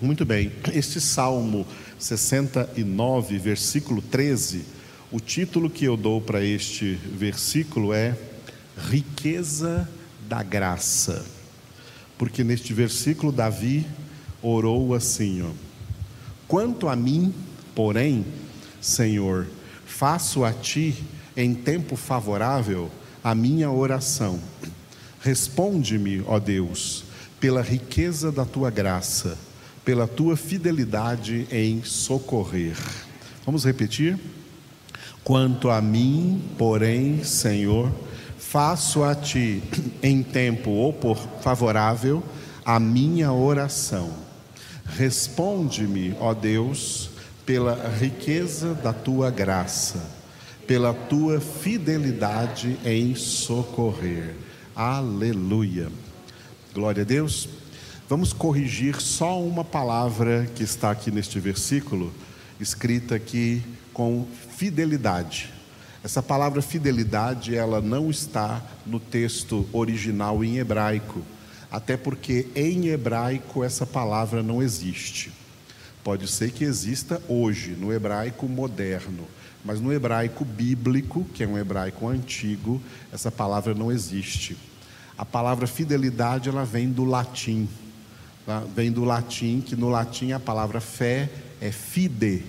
Muito bem, este Salmo 69, versículo 13, o título que eu dou para este versículo é Riqueza da Graça, porque neste versículo Davi orou assim: ó, Quanto a mim, porém, Senhor, faço a ti em tempo favorável a minha oração. Responde-me, ó Deus, pela riqueza da tua graça, pela tua fidelidade em socorrer. Vamos repetir? Quanto a mim, porém, Senhor, faço a ti em tempo favorável a minha oração. Responde-me, ó Deus, pela riqueza da tua graça, pela tua fidelidade em socorrer. Aleluia. Glória a Deus. Vamos corrigir só uma palavra que está aqui neste versículo, escrita aqui com fidelidade. Essa palavra fidelidade, ela não está no texto original em hebraico, até porque em hebraico essa palavra não existe. Pode ser que exista hoje, no hebraico moderno, mas no hebraico bíblico, que é um hebraico antigo, essa palavra não existe. A palavra fidelidade ela vem do latim? Vem do latim, que no latim a palavra fé é fide.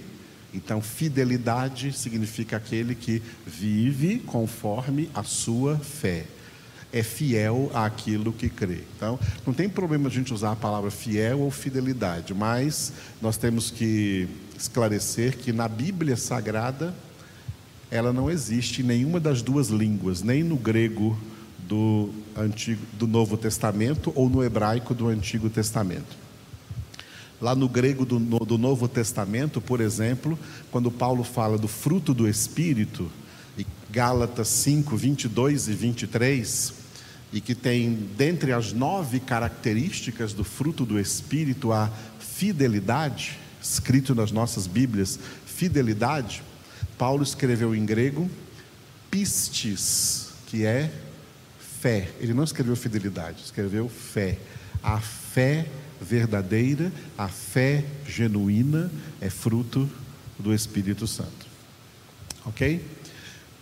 Então, fidelidade significa aquele que vive conforme a sua fé é fiel àquilo que crê. Então, não tem problema a gente usar a palavra fiel ou fidelidade, mas nós temos que esclarecer que na Bíblia Sagrada ela não existe em nenhuma das duas línguas, nem no grego do antigo do Novo Testamento ou no hebraico do Antigo Testamento. Lá no grego do, do Novo Testamento, por exemplo, quando Paulo fala do fruto do Espírito, e Gálatas 5, 22 e 23, e que tem, dentre as nove características do fruto do Espírito, a fidelidade, escrito nas nossas Bíblias, fidelidade, Paulo escreveu em grego pistis, que é fé. Ele não escreveu fidelidade, escreveu fé. A fé verdadeira, a fé genuína é fruto do Espírito Santo. Ok?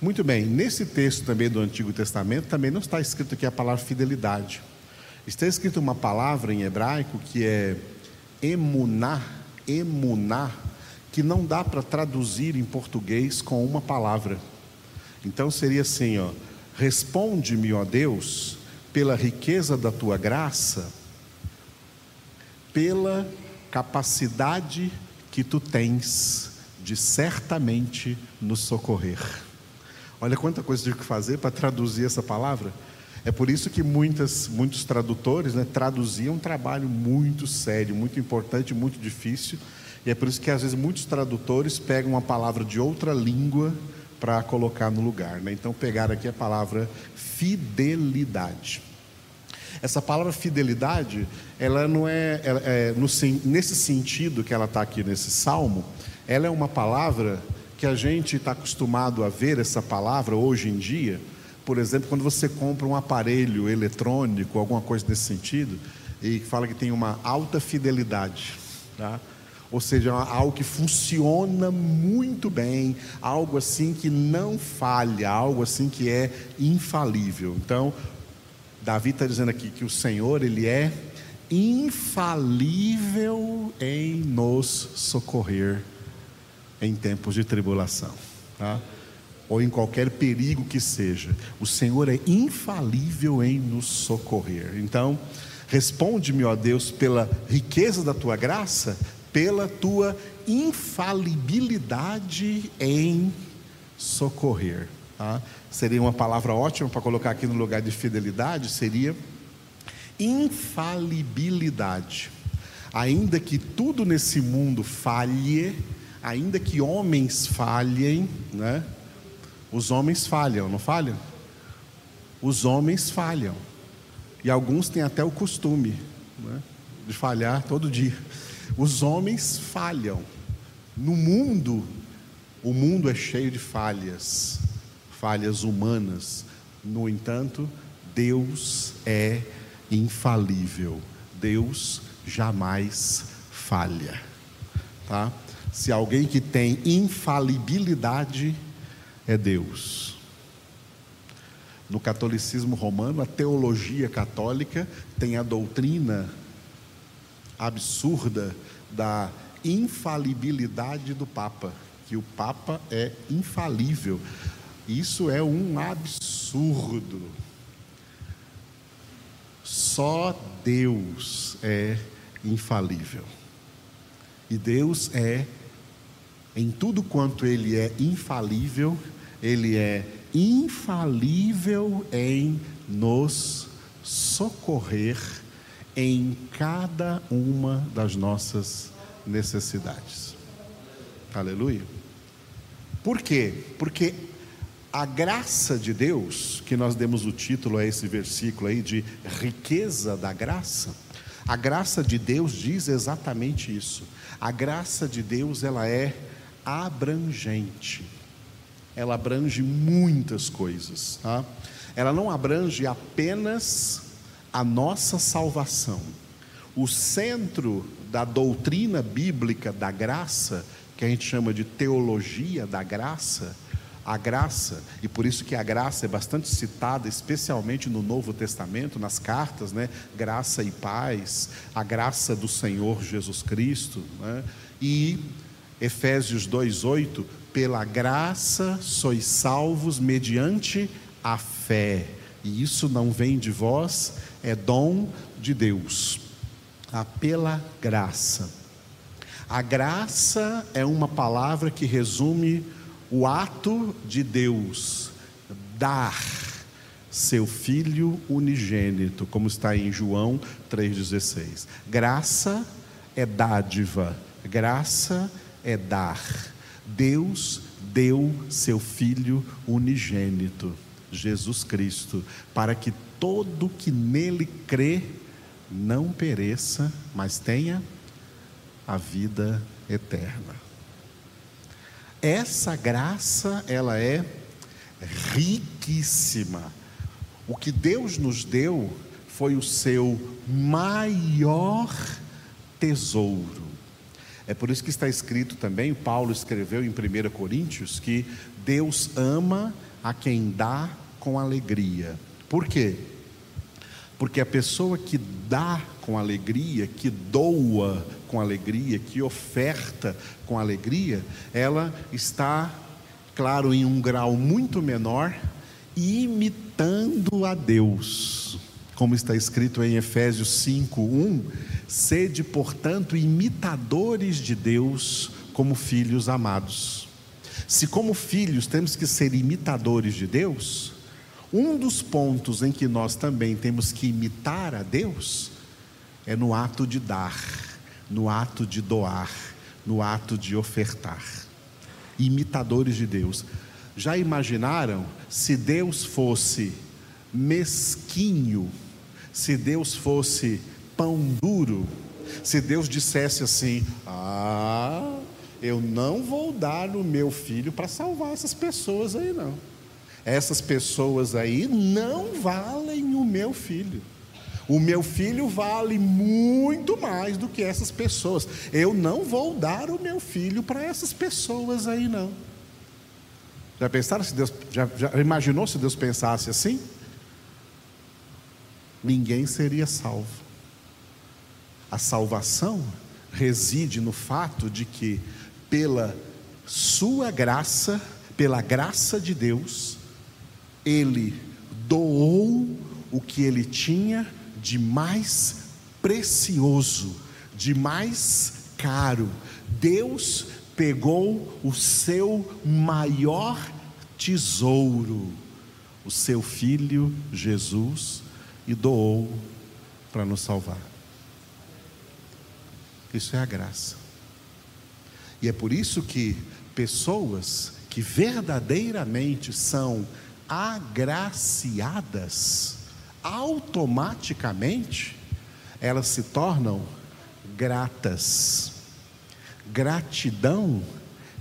Muito bem, nesse texto também do Antigo Testamento, também não está escrito aqui a palavra fidelidade. Está escrito uma palavra em hebraico que é emuná, emuná, que não dá para traduzir em português com uma palavra. Então seria assim, ó: Responde-me, ó Deus, pela riqueza da tua graça, pela capacidade que tu tens de certamente nos socorrer. Olha quanta coisa tive que fazer para traduzir essa palavra. É por isso que muitas, muitos tradutores né, traduziam um trabalho muito sério, muito importante, muito difícil. E é por isso que às vezes muitos tradutores pegam uma palavra de outra língua para colocar no lugar. Né? Então pegaram aqui a palavra fidelidade. Essa palavra fidelidade, ela não é, ela é no, nesse sentido que ela está aqui nesse salmo, ela é uma palavra que a gente está acostumado a ver essa palavra hoje em dia, por exemplo, quando você compra um aparelho eletrônico, alguma coisa nesse sentido, e fala que tem uma alta fidelidade, tá? Ou seja, algo que funciona muito bem, algo assim que não falha, algo assim que é infalível. Então, Davi está dizendo aqui que o Senhor, Ele é infalível em nos socorrer em tempos de tribulação, tá? ou em qualquer perigo que seja. O Senhor é infalível em nos socorrer. Então, responde-me, ó Deus, pela riqueza da tua graça, pela tua infalibilidade em socorrer. Tá? Seria uma palavra ótima para colocar aqui no lugar de fidelidade, seria infalibilidade. Ainda que tudo nesse mundo falhe, ainda que homens falhem, né? Os homens falham, não falham? Os homens falham. E alguns têm até o costume né? de falhar todo dia. Os homens falham. No mundo, o mundo é cheio de falhas, falhas humanas. No entanto, Deus é infalível. Deus jamais falha, tá? Se alguém que tem infalibilidade é Deus. No catolicismo romano, a teologia católica tem a doutrina absurda da infalibilidade do Papa, que o Papa é infalível. Isso é um absurdo. Só Deus é infalível. E Deus é, em tudo quanto Ele é infalível, Ele é infalível em nos socorrer em cada uma das nossas necessidades. Aleluia. Por quê? Porque a graça de Deus, que nós demos o título a esse versículo aí de riqueza da graça, a graça de Deus diz exatamente isso. A graça de Deus, ela é abrangente. Ela abrange muitas coisas, tá? Ela não abrange apenas a nossa salvação. O centro da doutrina bíblica da graça, que a gente chama de teologia da graça, a graça, e por isso que a graça é bastante citada, especialmente no Novo Testamento, nas cartas, né? Graça e paz, a graça do Senhor Jesus Cristo, né? E Efésios 2:8, pela graça sois salvos mediante a fé. E isso não vem de vós, é dom de Deus. Ah, pela graça. A graça é uma palavra que resume o ato de Deus dar seu filho unigênito, como está em João 3,16. Graça é dádiva, graça é dar. Deus deu seu filho unigênito, Jesus Cristo, para que todo que nele crê não pereça, mas tenha a vida eterna. Essa graça, ela é riquíssima. O que Deus nos deu foi o seu maior tesouro. É por isso que está escrito também, Paulo escreveu em 1 Coríntios, que Deus ama a quem dá com alegria. Por quê? Porque a pessoa que dá com alegria, que doa com alegria, que oferta com alegria, ela está, claro, em um grau muito menor, imitando a Deus. Como está escrito em Efésios 5:1, sede, portanto, imitadores de Deus como filhos amados. Se como filhos temos que ser imitadores de Deus, um dos pontos em que nós também temos que imitar a Deus é no ato de dar no ato de doar, no ato de ofertar. Imitadores de Deus. Já imaginaram se Deus fosse mesquinho, se Deus fosse pão duro, se Deus dissesse assim: Ah, eu não vou dar o meu filho para salvar essas pessoas aí, não. Essas pessoas aí não valem o meu filho. O meu filho vale muito mais do que essas pessoas. Eu não vou dar o meu filho para essas pessoas aí, não. Já pensaram se Deus, já, já imaginou se Deus pensasse assim? Ninguém seria salvo. A salvação reside no fato de que, pela sua graça, pela graça de Deus, Ele doou o que Ele tinha de mais precioso, de mais caro. Deus pegou o seu maior tesouro, o seu filho Jesus, e doou para nos salvar. Isso é a graça. E é por isso que pessoas que verdadeiramente são agraciadas, automaticamente elas se tornam gratas. Gratidão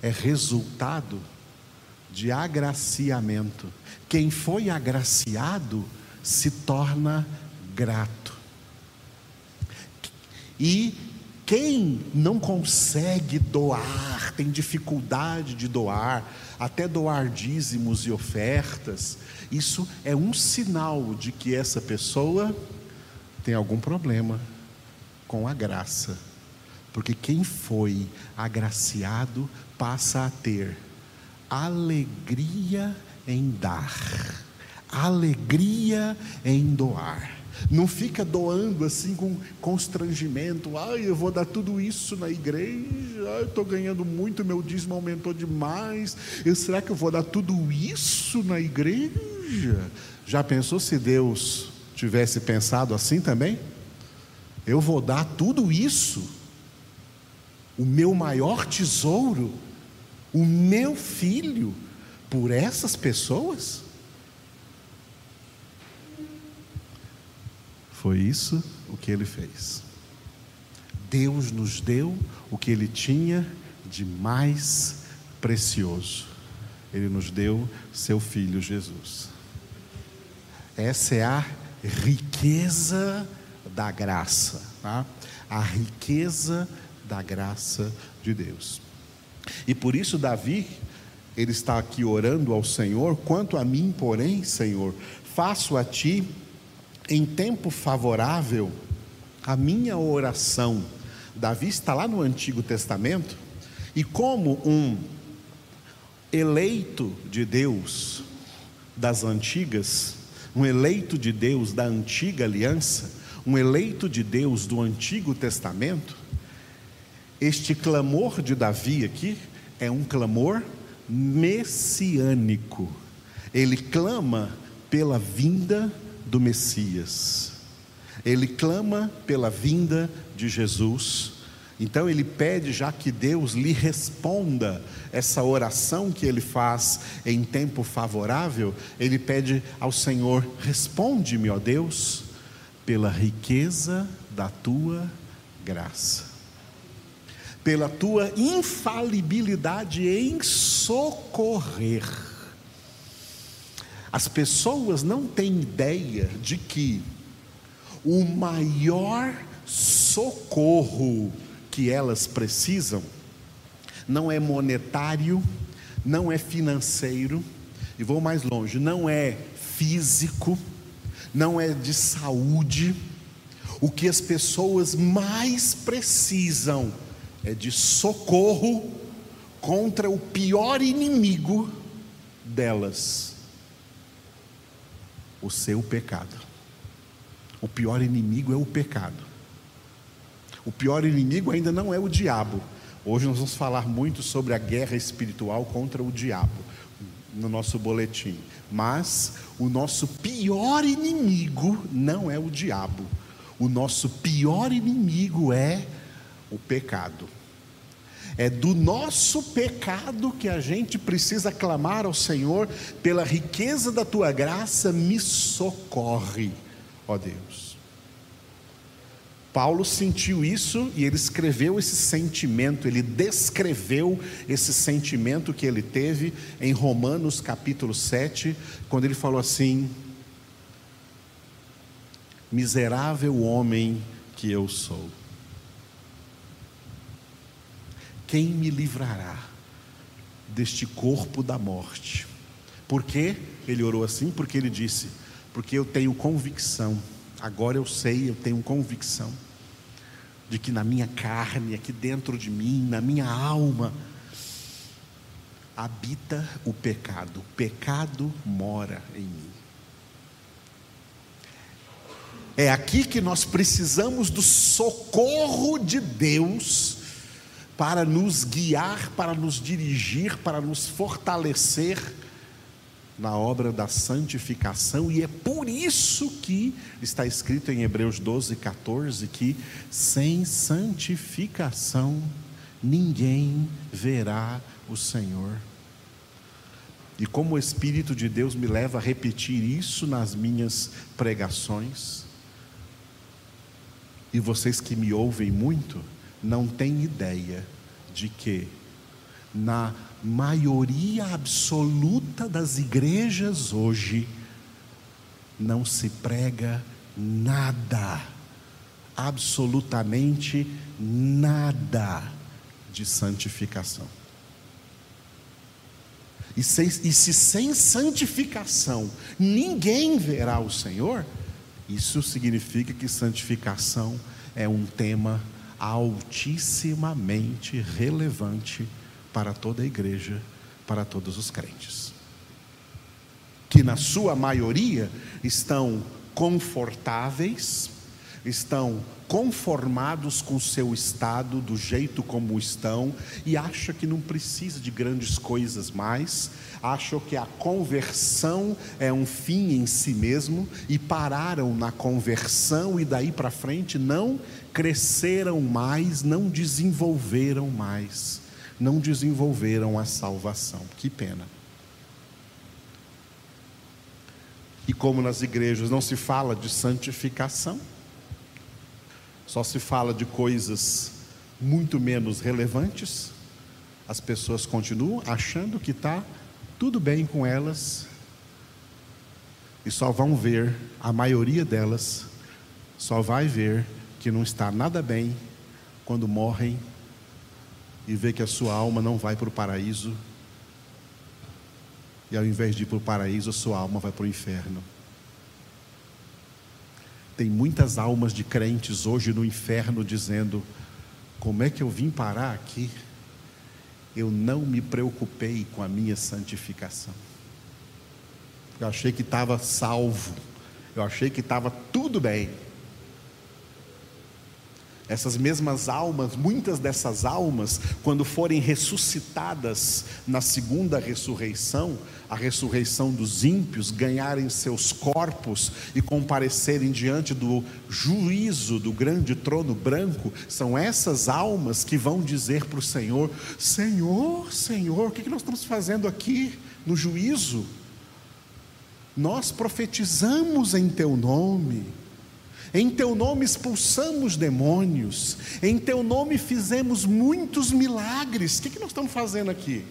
é resultado de agraciamento. Quem foi agraciado se torna grato. E Quem não consegue doar, tem dificuldade de doar, até doar dízimos e ofertas, isso é um sinal de que essa pessoa tem algum problema com a graça. Porque quem foi agraciado passa a ter alegria em dar, alegria em doar. Não fica doando assim com constrangimento. Ai, eu vou dar tudo isso na igreja. Ai, eu estou ganhando muito, meu dízimo aumentou demais. Eu, será que eu vou dar tudo isso na igreja? Já pensou se Deus tivesse pensado assim também? Eu vou dar tudo isso, o meu maior tesouro, o meu filho, por essas pessoas? Foi isso o que ele fez. Deus nos deu o que ele tinha de mais precioso. Ele nos deu seu filho Jesus. Essa é a riqueza da graça, tá? a riqueza da graça de Deus. E por isso, Davi, ele está aqui orando ao Senhor: quanto a mim, porém, Senhor, faço a ti em tempo favorável, a minha oração, Davi está lá no Antigo Testamento, e como um eleito de Deus das antigas, um eleito de Deus da antiga aliança, um eleito de Deus do Antigo Testamento, este clamor de Davi aqui é um clamor messiânico. Ele clama pela vinda do Messias. Ele clama pela vinda de Jesus. Então ele pede já que Deus lhe responda essa oração que ele faz em tempo favorável, ele pede ao Senhor: responde-me, ó Deus, pela riqueza da tua graça, pela tua infalibilidade em socorrer as pessoas não têm ideia de que o maior socorro que elas precisam não é monetário, não é financeiro, e vou mais longe, não é físico, não é de saúde. O que as pessoas mais precisam é de socorro contra o pior inimigo delas, o seu pecado. O pior inimigo é o pecado. O pior inimigo ainda não é o diabo. Hoje nós vamos falar muito sobre a guerra espiritual contra o diabo no nosso boletim. Mas o nosso pior inimigo não é o diabo. O nosso pior inimigo é o pecado. É do nosso pecado que a gente precisa clamar ao Senhor, pela riqueza da tua graça, me socorre, ó Deus. Paulo sentiu isso e ele escreveu esse sentimento, ele descreveu esse sentimento que ele teve em Romanos capítulo 7, quando ele falou assim: Miserável homem que eu sou. Quem me livrará deste corpo da morte? Por que ele orou assim? Porque ele disse: Porque eu tenho convicção, agora eu sei, eu tenho convicção, de que na minha carne, aqui dentro de mim, na minha alma, habita o pecado, o pecado mora em mim. É aqui que nós precisamos do socorro de Deus para nos guiar, para nos dirigir, para nos fortalecer na obra da santificação, e é por isso que está escrito em Hebreus 12, 14: que sem santificação ninguém verá o Senhor. E como o Espírito de Deus me leva a repetir isso nas minhas pregações, e vocês que me ouvem muito, não tem ideia de que, na maioria absoluta das igrejas hoje, não se prega nada absolutamente nada de santificação. E se, e se sem santificação ninguém verá o Senhor, isso significa que santificação é um tema altissimamente relevante para toda a igreja, para todos os crentes. Que na sua maioria estão confortáveis, estão conformados com seu estado, do jeito como estão, e acham que não precisa de grandes coisas mais, acham que a conversão é um fim em si mesmo, e pararam na conversão, e daí para frente não cresceram mais, não desenvolveram mais, não desenvolveram a salvação. Que pena. E como nas igrejas não se fala de santificação, só se fala de coisas muito menos relevantes, as pessoas continuam achando que está tudo bem com elas e só vão ver, a maioria delas só vai ver que não está nada bem quando morrem e vê que a sua alma não vai para o paraíso e ao invés de ir para o paraíso, a sua alma vai para o inferno. Tem muitas almas de crentes hoje no inferno dizendo: como é que eu vim parar aqui? Eu não me preocupei com a minha santificação. Eu achei que estava salvo, eu achei que estava tudo bem. Essas mesmas almas, muitas dessas almas, quando forem ressuscitadas na segunda ressurreição, a ressurreição dos ímpios, ganharem seus corpos e comparecerem diante do juízo do grande trono branco, são essas almas que vão dizer para o Senhor: Senhor, Senhor, o que nós estamos fazendo aqui no juízo? Nós profetizamos em Teu nome em teu nome expulsamos demônios, em teu nome fizemos muitos milagres. O que, que nós estamos fazendo aqui?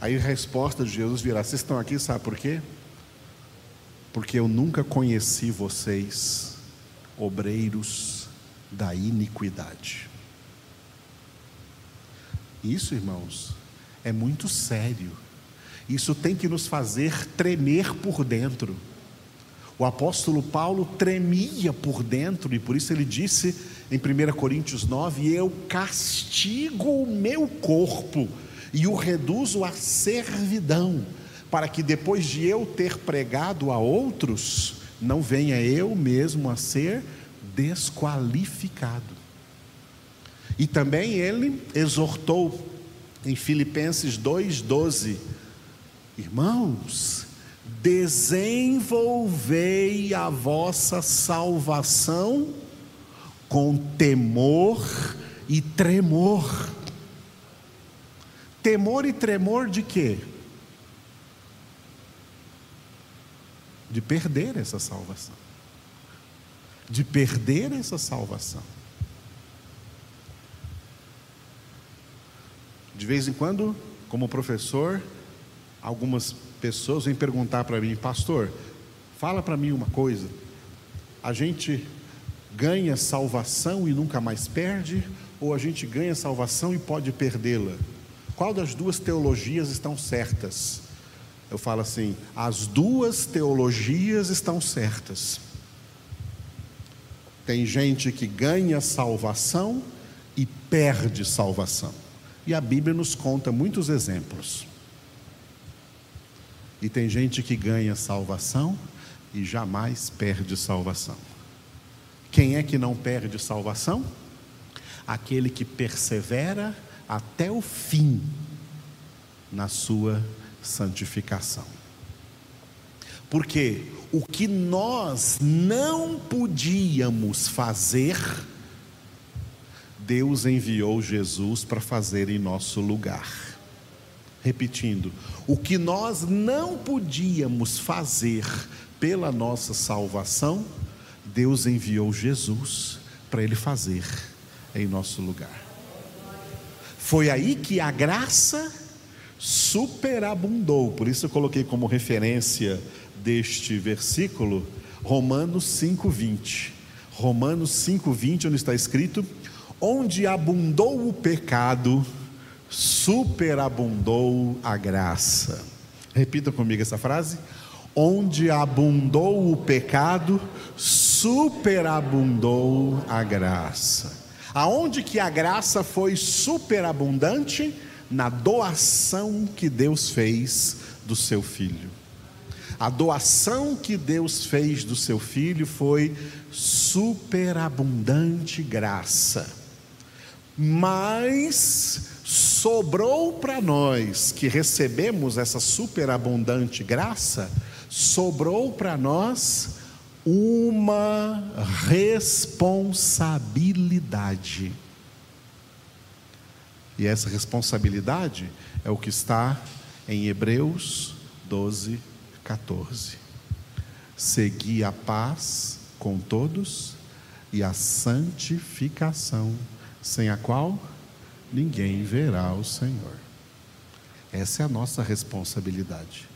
Aí a resposta de Jesus virá: Vocês estão aqui, sabe por quê? Porque eu nunca conheci vocês, obreiros da iniquidade. Isso, irmãos, é muito sério. Isso tem que nos fazer tremer por dentro. O apóstolo Paulo tremia por dentro e por isso ele disse em 1 Coríntios 9: Eu castigo o meu corpo e o reduzo à servidão, para que depois de eu ter pregado a outros, não venha eu mesmo a ser desqualificado. E também ele exortou em Filipenses 2,12: Irmãos, desenvolvei a vossa salvação com temor e tremor. Temor e tremor de quê? De perder essa salvação. De perder essa salvação. De vez em quando, como professor, algumas pessoas vêm perguntar para mim, pastor, fala para mim uma coisa. A gente ganha salvação e nunca mais perde, ou a gente ganha salvação e pode perdê-la? Qual das duas teologias estão certas? Eu falo assim: as duas teologias estão certas. Tem gente que ganha salvação e perde salvação. E a Bíblia nos conta muitos exemplos. E tem gente que ganha salvação e jamais perde salvação. Quem é que não perde salvação? Aquele que persevera até o fim na sua santificação. Porque o que nós não podíamos fazer, Deus enviou Jesus para fazer em nosso lugar. Repetindo, o que nós não podíamos fazer pela nossa salvação, Deus enviou Jesus para Ele fazer em nosso lugar. Foi aí que a graça superabundou, por isso eu coloquei como referência deste versículo Romanos 5,20. Romanos 5:20, onde está escrito: "Onde abundou o pecado, superabundou a graça". Repita comigo essa frase. Onde abundou o pecado, superabundou a graça. Aonde que a graça foi superabundante? Na doação que Deus fez do seu filho. A doação que Deus fez do seu filho foi superabundante graça. Mas sobrou para nós que recebemos essa superabundante graça, sobrou para nós uma responsabilidade. E essa responsabilidade é o que está em Hebreus 12, 14. Segui a paz com todos e a santificação, sem a qual ninguém verá o Senhor. Essa é a nossa responsabilidade.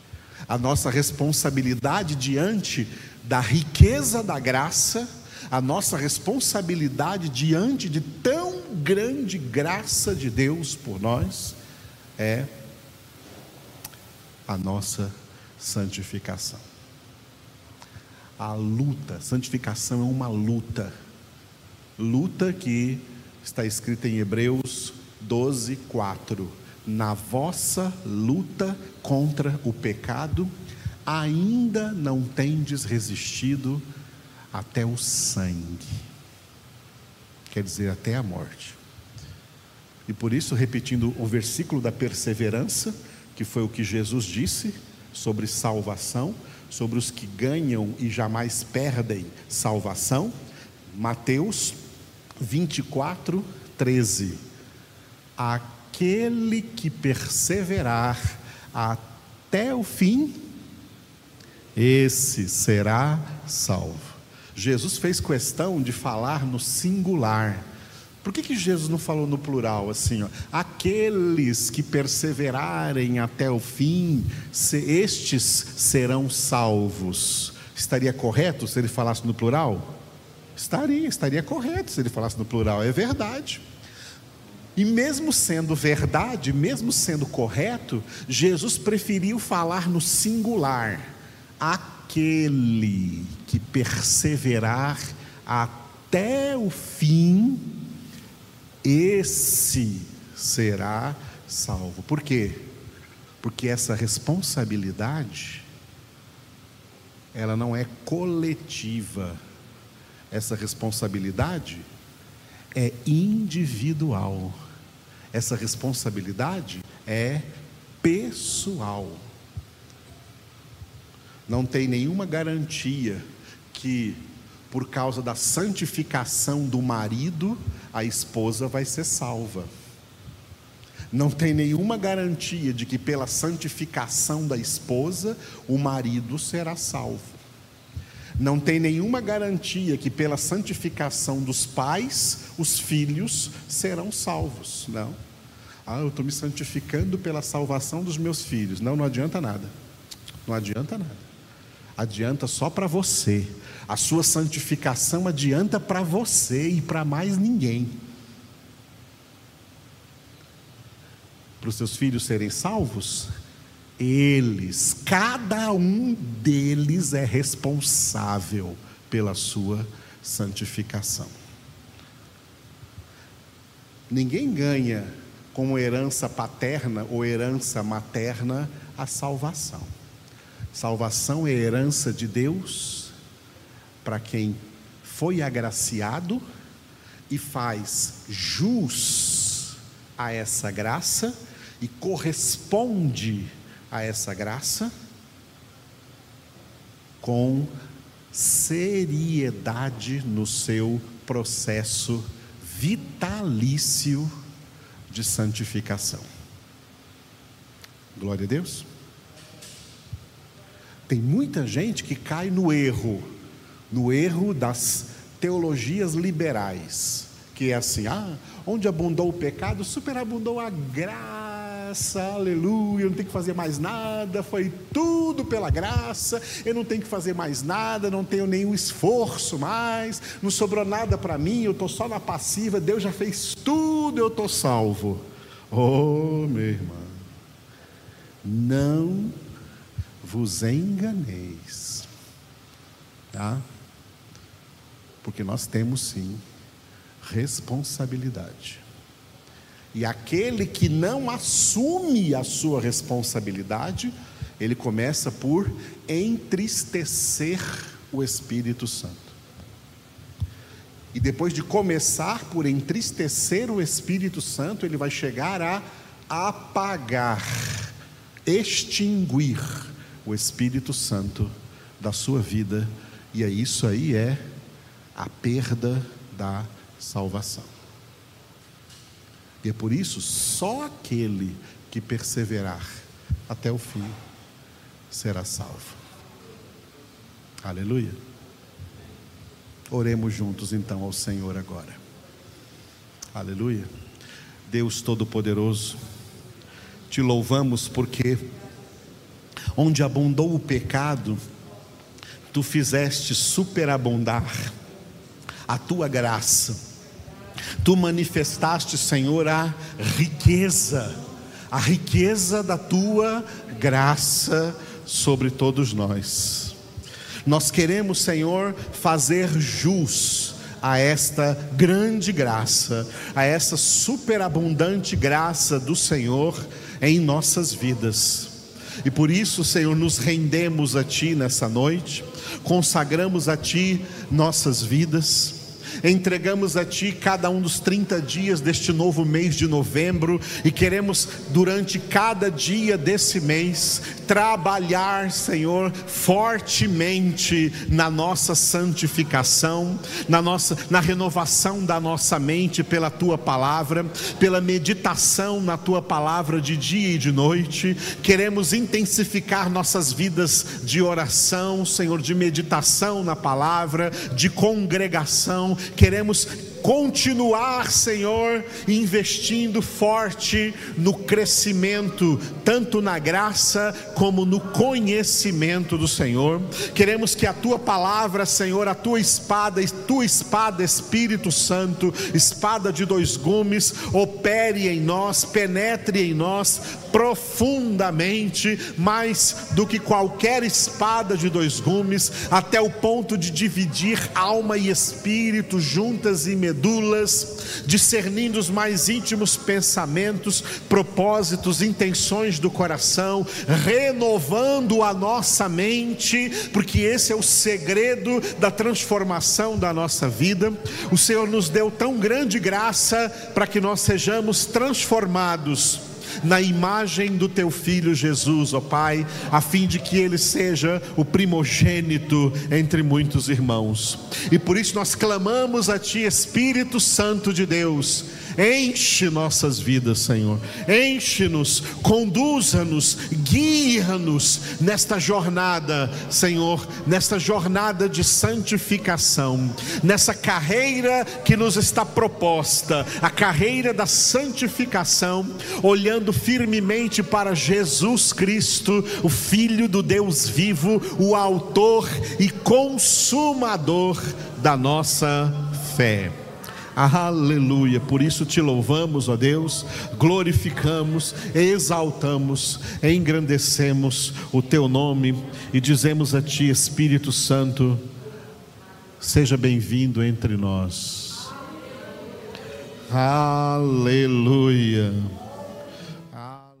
A nossa responsabilidade diante da riqueza da graça, a nossa responsabilidade diante de tão grande graça de Deus por nós é a nossa santificação. A luta, santificação é uma luta. Luta que está escrita em Hebreus 12, 4. Na vossa luta contra o pecado, ainda não tendes resistido até o sangue, quer dizer, até a morte. E por isso, repetindo o versículo da perseverança, que foi o que Jesus disse sobre salvação, sobre os que ganham e jamais perdem salvação, Mateus 24, 13. Aquele que perseverar até o fim, esse será salvo. Jesus fez questão de falar no singular. Por que, que Jesus não falou no plural assim? Ó, Aqueles que perseverarem até o fim, se estes serão salvos. Estaria correto se ele falasse no plural? Estaria, estaria correto se ele falasse no plural, é verdade. E mesmo sendo verdade, mesmo sendo correto, Jesus preferiu falar no singular aquele que perseverar até o fim, esse será salvo. Por quê? Porque essa responsabilidade ela não é coletiva. Essa responsabilidade é individual. Essa responsabilidade é pessoal não tem nenhuma garantia que, por causa da santificação do marido, a esposa vai ser salva. Não tem nenhuma garantia de que, pela santificação da esposa, o marido será salvo. Não tem nenhuma garantia que, pela santificação dos pais, os filhos serão salvos. Não. Ah, eu estou me santificando pela salvação dos meus filhos. Não, não adianta nada. Não adianta nada adianta só para você. A sua santificação adianta para você e para mais ninguém. Para os seus filhos serem salvos, eles, cada um deles é responsável pela sua santificação. Ninguém ganha como herança paterna ou herança materna a salvação. Salvação é herança de Deus para quem foi agraciado e faz jus a essa graça e corresponde a essa graça com seriedade no seu processo vitalício de santificação. Glória a Deus. Tem muita gente que cai no erro, no erro das teologias liberais, que é assim: ah, onde abundou o pecado, superabundou a graça. Graça, aleluia, eu não tenho que fazer mais nada, foi tudo pela graça, eu não tenho que fazer mais nada, não tenho nenhum esforço mais, não sobrou nada para mim, eu estou só na passiva, Deus já fez tudo, eu estou salvo. Oh, meu irmão, não vos enganeis, tá? Porque nós temos sim responsabilidade. E aquele que não assume a sua responsabilidade, ele começa por entristecer o Espírito Santo. E depois de começar por entristecer o Espírito Santo, ele vai chegar a apagar, extinguir o Espírito Santo da sua vida, e é isso aí é a perda da salvação. E é por isso só aquele que perseverar até o fim será salvo. Aleluia. Oremos juntos então ao Senhor agora. Aleluia. Deus Todo-Poderoso, te louvamos porque onde abundou o pecado, tu fizeste superabundar a tua graça Tu manifestaste, Senhor, a riqueza, a riqueza da tua graça sobre todos nós. Nós queremos, Senhor, fazer jus a esta grande graça, a essa superabundante graça do Senhor em nossas vidas. E por isso, Senhor, nos rendemos a Ti nessa noite, consagramos a Ti nossas vidas entregamos a Ti cada um dos 30 dias deste novo mês de novembro e queremos, durante cada dia desse mês, trabalhar, Senhor, fortemente na nossa santificação, na nossa na renovação da nossa mente pela tua palavra, pela meditação na tua palavra de dia e de noite. Queremos intensificar nossas vidas de oração, Senhor, de meditação na palavra, de congregação. Queremos continuar, Senhor, investindo forte no crescimento, tanto na graça como no conhecimento do Senhor. Queremos que a tua palavra, Senhor, a tua espada, tua espada, Espírito Santo, espada de dois gumes, opere em nós, penetre em nós profundamente, mais do que qualquer espada de dois gumes, até o ponto de dividir alma e espírito juntas e medulas discernindo os mais íntimos pensamentos, propósitos, intenções do coração, renovando a nossa mente, porque esse é o segredo da transformação da nossa vida. O Senhor nos deu tão grande graça para que nós sejamos transformados na imagem do teu filho Jesus, ó Pai, a fim de que ele seja o primogênito entre muitos irmãos. E por isso nós clamamos a Ti, Espírito Santo de Deus Enche nossas vidas, Senhor. Enche-nos, conduza-nos, guia-nos nesta jornada, Senhor, nesta jornada de santificação, nessa carreira que nos está proposta, a carreira da santificação, olhando firmemente para Jesus Cristo, o Filho do Deus vivo, o Autor e Consumador da nossa fé. Aleluia. Por isso te louvamos, ó Deus, glorificamos, exaltamos, engrandecemos o teu nome e dizemos a ti, Espírito Santo, seja bem-vindo entre nós. Aleluia.